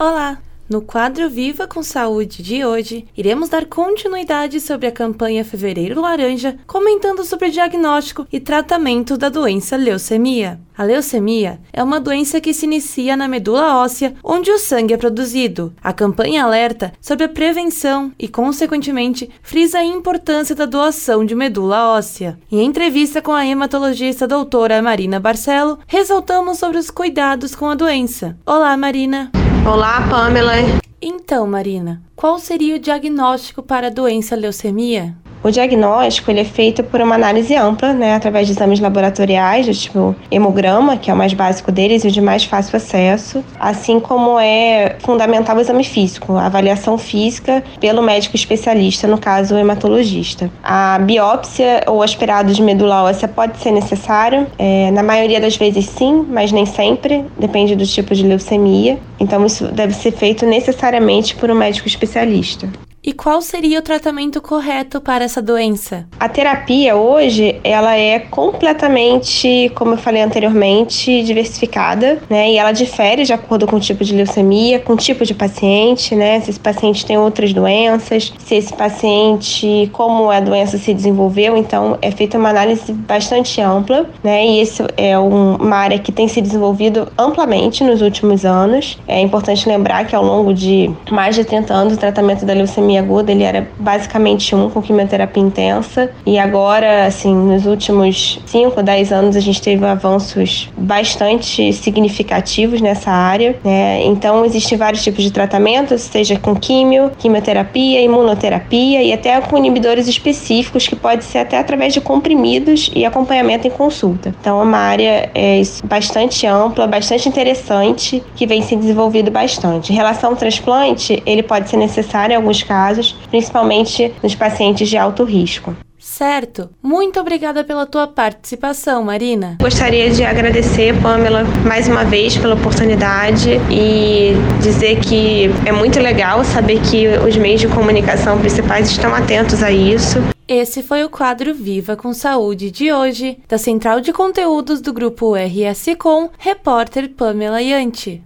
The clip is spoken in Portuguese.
Olá! No quadro Viva com Saúde de hoje, iremos dar continuidade sobre a campanha Fevereiro Laranja, comentando sobre o diagnóstico e tratamento da doença leucemia. A leucemia é uma doença que se inicia na medula óssea, onde o sangue é produzido. A campanha alerta sobre a prevenção e, consequentemente, frisa a importância da doação de medula óssea. Em entrevista com a hematologista doutora Marina Barcelo, ressaltamos sobre os cuidados com a doença. Olá, Marina! Olá, Pamela. Então, Marina, qual seria o diagnóstico para a doença leucemia? O diagnóstico ele é feito por uma análise ampla, né, através de exames laboratoriais, tipo hemograma, que é o mais básico deles e o de mais fácil acesso, assim como é fundamental o exame físico, a avaliação física pelo médico especialista, no caso o hematologista. A biópsia ou aspirado de medula óssea pode ser necessário, é, na maioria das vezes sim, mas nem sempre, depende do tipo de leucemia. Então isso deve ser feito necessariamente por um médico especialista. E qual seria o tratamento correto para essa doença? A terapia hoje, ela é completamente, como eu falei anteriormente, diversificada, né? E ela difere de acordo com o tipo de leucemia, com o tipo de paciente, né? Se esse paciente tem outras doenças, se esse paciente, como a doença se desenvolveu, então é feita uma análise bastante ampla, né? E isso é uma área que tem se desenvolvido amplamente nos últimos anos. É importante lembrar que ao longo de mais de 30 anos o tratamento da leucemia aguda, ele era basicamente um com quimioterapia intensa. E agora, assim, nos últimos 5, 10 anos, a gente teve avanços bastante significativos nessa área. Né? Então, existem vários tipos de tratamentos, seja com químio, quimioterapia, imunoterapia e até com inibidores específicos, que pode ser até através de comprimidos e acompanhamento em consulta. Então, é uma área é, bastante ampla, bastante interessante, que vem se desenvolvendo bastante. Em relação ao transplante, ele pode ser necessário em alguns casos casos, principalmente nos pacientes de alto risco. Certo. Muito obrigada pela tua participação, Marina. Gostaria de agradecer, Pamela, mais uma vez pela oportunidade e dizer que é muito legal saber que os meios de comunicação principais estão atentos a isso. Esse foi o quadro Viva com Saúde de hoje, da Central de Conteúdos do Grupo RS Com, repórter Pamela Yanti.